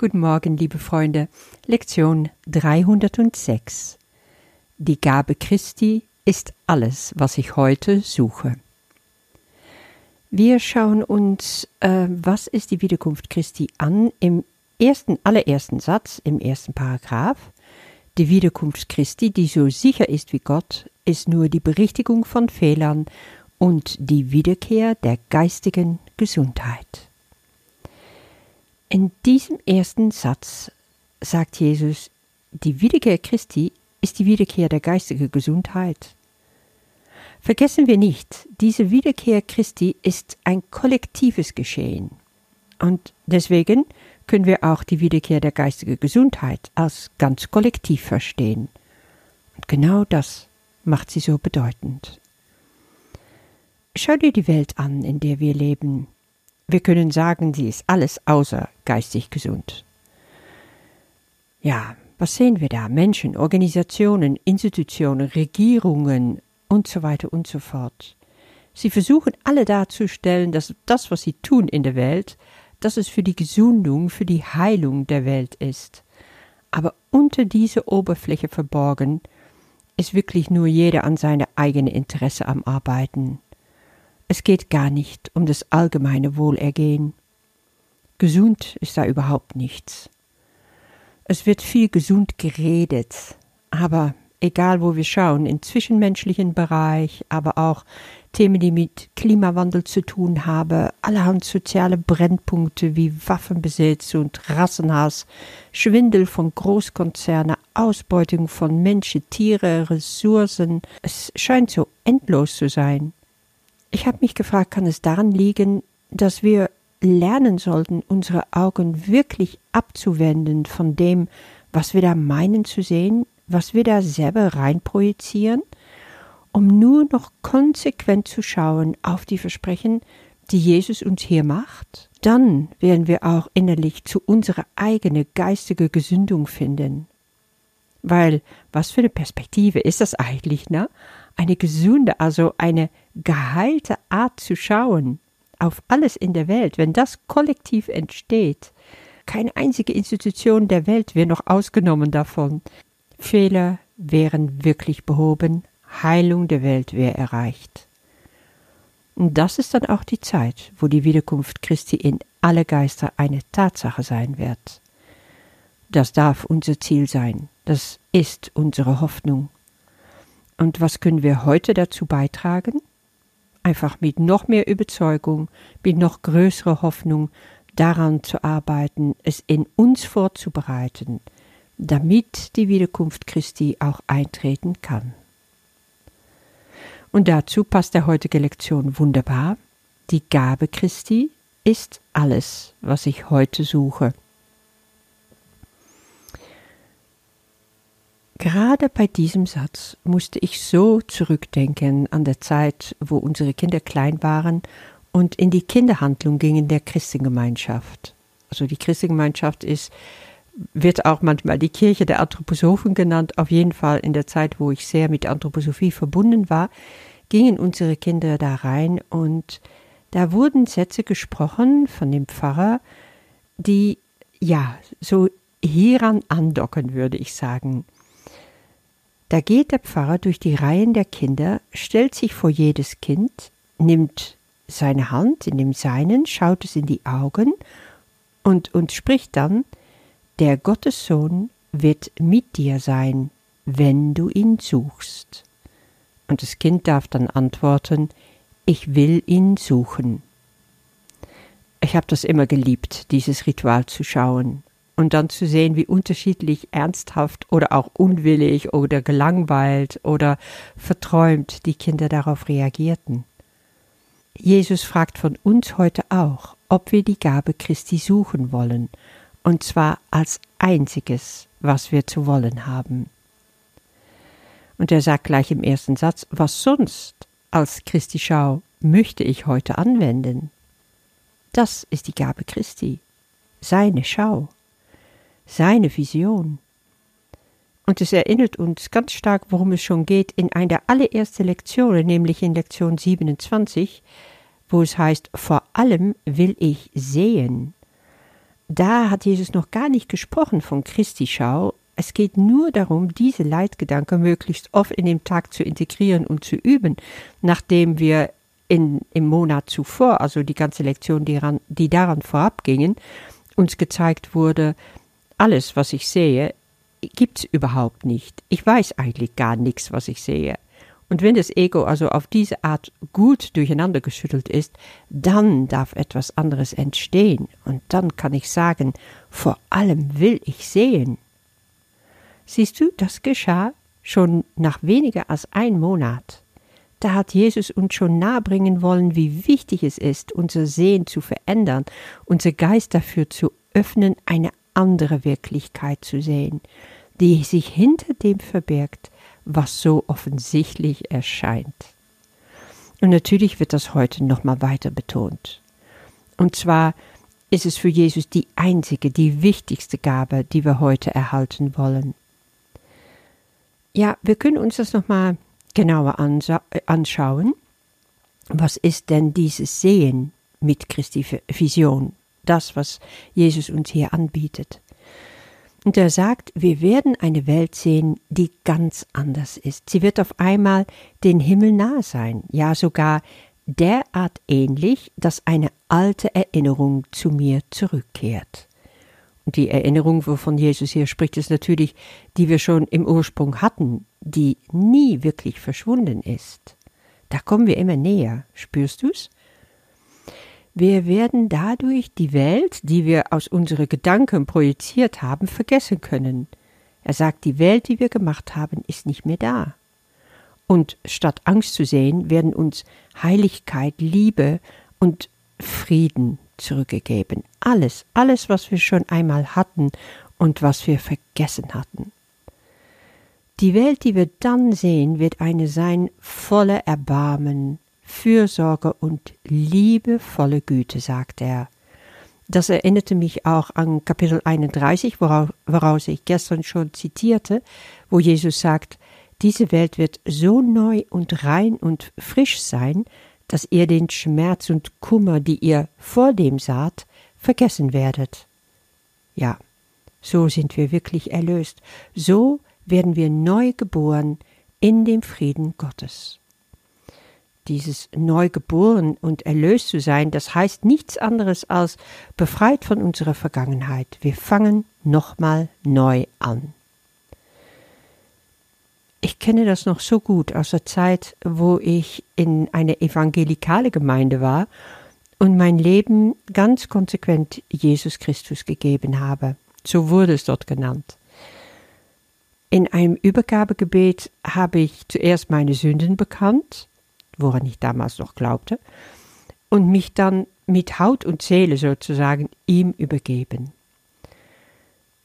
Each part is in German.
Guten Morgen, liebe Freunde. Lektion 306. Die Gabe Christi ist alles, was ich heute suche. Wir schauen uns, äh, was ist die Wiederkunft Christi an im ersten, allerersten Satz, im ersten Paragraph. Die Wiederkunft Christi, die so sicher ist wie Gott, ist nur die Berichtigung von Fehlern und die Wiederkehr der geistigen Gesundheit. In diesem ersten Satz sagt Jesus, die Wiederkehr Christi ist die Wiederkehr der geistigen Gesundheit. Vergessen wir nicht, diese Wiederkehr Christi ist ein kollektives Geschehen. Und deswegen können wir auch die Wiederkehr der geistigen Gesundheit als ganz kollektiv verstehen. Und genau das macht sie so bedeutend. Schau dir die Welt an, in der wir leben. Wir können sagen, sie ist alles außer geistig gesund. Ja, was sehen wir da? Menschen, Organisationen, Institutionen, Regierungen und so weiter und so fort. Sie versuchen alle darzustellen, dass das, was sie tun in der Welt, dass es für die Gesundung, für die Heilung der Welt ist. Aber unter dieser Oberfläche verborgen ist wirklich nur jeder an seine eigene Interesse am Arbeiten. Es geht gar nicht um das allgemeine Wohlergehen. Gesund ist da überhaupt nichts. Es wird viel gesund geredet, aber egal wo wir schauen, im zwischenmenschlichen Bereich, aber auch Themen, die mit Klimawandel zu tun haben, allerhand soziale Brennpunkte wie Waffenbesitz und Rassenhass, Schwindel von Großkonzernen, Ausbeutung von Menschen, Tiere, Ressourcen. Es scheint so endlos zu sein. Ich habe mich gefragt, kann es daran liegen, dass wir lernen sollten, unsere Augen wirklich abzuwenden von dem, was wir da meinen zu sehen, was wir da selber reinprojizieren, um nur noch konsequent zu schauen auf die Versprechen, die Jesus uns hier macht? Dann werden wir auch innerlich zu unserer eigenen geistige Gesündung finden. Weil, was für eine Perspektive ist das eigentlich, ne? Eine gesunde, also eine geheilte Art zu schauen auf alles in der Welt, wenn das kollektiv entsteht. Keine einzige Institution der Welt wäre noch ausgenommen davon. Fehler wären wirklich behoben, Heilung der Welt wäre erreicht. Und das ist dann auch die Zeit, wo die Wiederkunft Christi in alle Geister eine Tatsache sein wird. Das darf unser Ziel sein, das ist unsere Hoffnung. Und was können wir heute dazu beitragen? Einfach mit noch mehr Überzeugung, mit noch größerer Hoffnung daran zu arbeiten, es in uns vorzubereiten, damit die Wiederkunft Christi auch eintreten kann. Und dazu passt der heutige Lektion wunderbar. Die Gabe Christi ist alles, was ich heute suche. Gerade bei diesem Satz musste ich so zurückdenken an der Zeit, wo unsere Kinder klein waren und in die Kinderhandlung gingen der Christengemeinschaft. Also die Christengemeinschaft ist, wird auch manchmal die Kirche der Anthroposophen genannt. Auf jeden Fall in der Zeit, wo ich sehr mit Anthroposophie verbunden war, gingen unsere Kinder da rein und da wurden Sätze gesprochen von dem Pfarrer, die ja so hieran andocken, würde ich sagen. Da geht der Pfarrer durch die Reihen der Kinder, stellt sich vor jedes Kind, nimmt seine Hand in dem Seinen, schaut es in die Augen und, und spricht dann, der Gottessohn wird mit dir sein, wenn du ihn suchst. Und das Kind darf dann antworten, ich will ihn suchen. Ich habe das immer geliebt, dieses Ritual zu schauen und dann zu sehen, wie unterschiedlich ernsthaft oder auch unwillig oder gelangweilt oder verträumt die Kinder darauf reagierten. Jesus fragt von uns heute auch, ob wir die Gabe Christi suchen wollen, und zwar als einziges, was wir zu wollen haben. Und er sagt gleich im ersten Satz, was sonst als Christi Schau möchte ich heute anwenden? Das ist die Gabe Christi, seine Schau seine Vision. Und es erinnert uns ganz stark, worum es schon geht, in einer allerersten Lektionen, nämlich in Lektion 27, wo es heißt, vor allem will ich sehen. da hat Jesus noch gar nicht gesprochen von Christi Schau. Es geht nur darum, diese Leitgedanken möglichst oft in den Tag zu integrieren und zu üben, nachdem wir in, im Monat zuvor, also die ganze Lektion, die, ran, die daran vorab gingen, uns gezeigt wurde, alles, was ich sehe, gibt's überhaupt nicht. Ich weiß eigentlich gar nichts, was ich sehe. Und wenn das Ego also auf diese Art gut durcheinander geschüttelt ist, dann darf etwas anderes entstehen. Und dann kann ich sagen, vor allem will ich sehen. Siehst du, das geschah schon nach weniger als ein Monat. Da hat Jesus uns schon nahebringen wollen, wie wichtig es ist, unser Sehen zu verändern, unser Geist dafür zu öffnen, eine andere Wirklichkeit zu sehen, die sich hinter dem verbirgt, was so offensichtlich erscheint. Und natürlich wird das heute nochmal weiter betont. Und zwar ist es für Jesus die einzige, die wichtigste Gabe, die wir heute erhalten wollen. Ja, wir können uns das nochmal genauer anschauen. Was ist denn dieses Sehen mit Christi Vision? Das, was Jesus uns hier anbietet. Und er sagt, wir werden eine Welt sehen, die ganz anders ist. Sie wird auf einmal den Himmel nah sein, ja sogar derart ähnlich, dass eine alte Erinnerung zu mir zurückkehrt. Und die Erinnerung, wovon Jesus hier spricht, ist natürlich, die wir schon im Ursprung hatten, die nie wirklich verschwunden ist. Da kommen wir immer näher, spürst du's? Wir werden dadurch die Welt, die wir aus unseren Gedanken projiziert haben, vergessen können. Er sagt, die Welt, die wir gemacht haben, ist nicht mehr da. Und statt Angst zu sehen, werden uns Heiligkeit, Liebe und Frieden zurückgegeben. Alles, alles, was wir schon einmal hatten und was wir vergessen hatten. Die Welt, die wir dann sehen, wird eine sein voller Erbarmen, Fürsorge und liebevolle Güte, sagt er. Das erinnerte mich auch an Kapitel 31, woraus, ich gestern schon zitierte, wo Jesus sagt, diese Welt wird so neu und rein und frisch sein, dass ihr den Schmerz und Kummer, die ihr vor dem saht, vergessen werdet. Ja, so sind wir wirklich erlöst, so werden wir neu geboren in dem Frieden Gottes dieses Neugeboren und erlöst zu sein, das heißt nichts anderes als befreit von unserer Vergangenheit. Wir fangen nochmal neu an. Ich kenne das noch so gut aus der Zeit, wo ich in eine evangelikale Gemeinde war und mein Leben ganz konsequent Jesus Christus gegeben habe. So wurde es dort genannt. In einem Übergabegebet habe ich zuerst meine Sünden bekannt woran ich damals noch glaubte, und mich dann mit Haut und Seele sozusagen ihm übergeben.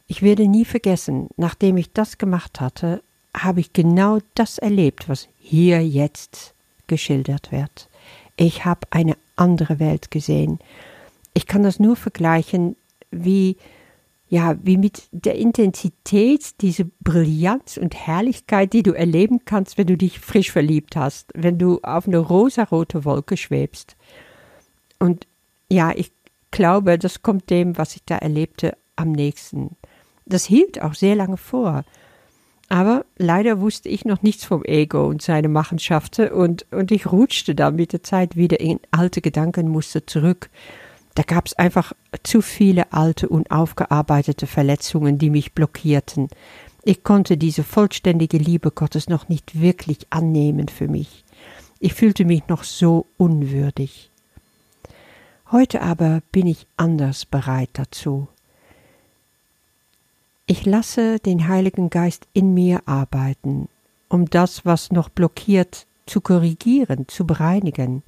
Ich werde nie vergessen, nachdem ich das gemacht hatte, habe ich genau das erlebt, was hier jetzt geschildert wird. Ich habe eine andere Welt gesehen. Ich kann das nur vergleichen, wie ja, wie mit der Intensität, diese Brillanz und Herrlichkeit, die du erleben kannst, wenn du dich frisch verliebt hast, wenn du auf eine rosarote Wolke schwebst. Und ja, ich glaube, das kommt dem, was ich da erlebte, am nächsten. Das hielt auch sehr lange vor. Aber leider wusste ich noch nichts vom Ego und seine Machenschaften und, und ich rutschte dann mit der Zeit wieder in alte Gedankenmuster zurück da gab es einfach zu viele alte, unaufgearbeitete Verletzungen, die mich blockierten. Ich konnte diese vollständige Liebe Gottes noch nicht wirklich annehmen für mich. Ich fühlte mich noch so unwürdig. Heute aber bin ich anders bereit dazu. Ich lasse den Heiligen Geist in mir arbeiten, um das, was noch blockiert, zu korrigieren, zu bereinigen.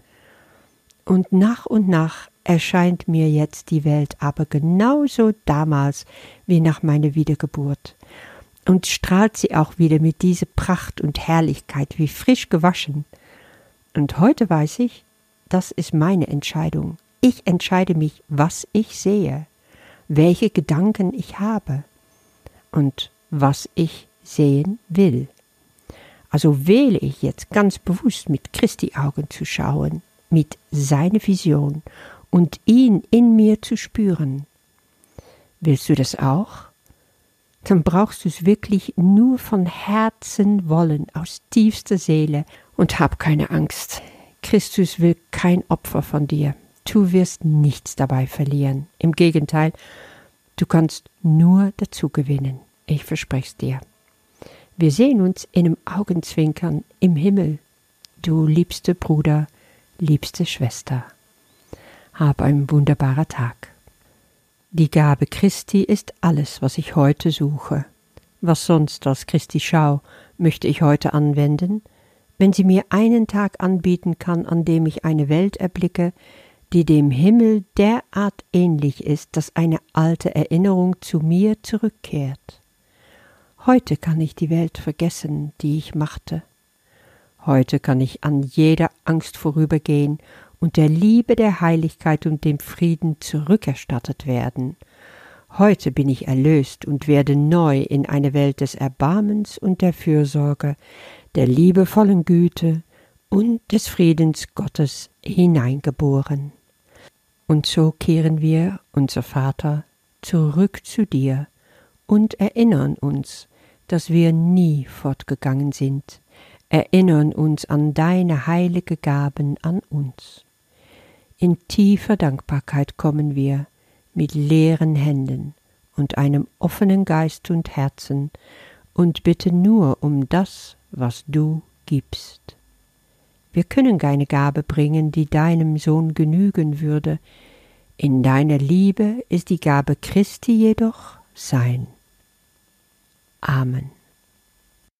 Und nach und nach erscheint mir jetzt die Welt aber genauso damals wie nach meiner Wiedergeburt. Und strahlt sie auch wieder mit dieser Pracht und Herrlichkeit wie frisch gewaschen. Und heute weiß ich, das ist meine Entscheidung. Ich entscheide mich, was ich sehe, welche Gedanken ich habe und was ich sehen will. Also wähle ich jetzt ganz bewusst mit Christi Augen zu schauen, mit seiner Vision und ihn in mir zu spüren. Willst du das auch? Dann brauchst du es wirklich nur von Herzen wollen, aus tiefster Seele, und hab keine Angst. Christus will kein Opfer von dir. Du wirst nichts dabei verlieren. Im Gegenteil, du kannst nur dazu gewinnen. Ich verspreche dir. Wir sehen uns in einem Augenzwinkern im Himmel. Du liebste Bruder, liebste Schwester. Hab einen wunderbaren Tag. Die Gabe Christi ist alles, was ich heute suche. Was sonst als Christi Schau möchte ich heute anwenden, wenn sie mir einen Tag anbieten kann, an dem ich eine Welt erblicke, die dem Himmel derart ähnlich ist, dass eine alte Erinnerung zu mir zurückkehrt. Heute kann ich die Welt vergessen, die ich machte. Heute kann ich an jeder Angst vorübergehen und der Liebe, der Heiligkeit und dem Frieden zurückerstattet werden. Heute bin ich erlöst und werde neu in eine Welt des Erbarmens und der Fürsorge, der liebevollen Güte und des Friedens Gottes hineingeboren. Und so kehren wir, unser Vater, zurück zu dir und erinnern uns, dass wir nie fortgegangen sind, erinnern uns an deine heilige Gaben an uns. In tiefer Dankbarkeit kommen wir mit leeren Händen und einem offenen Geist und Herzen und bitten nur um das, was du gibst. Wir können keine Gabe bringen, die deinem Sohn genügen würde. In deiner Liebe ist die Gabe Christi jedoch sein. Amen.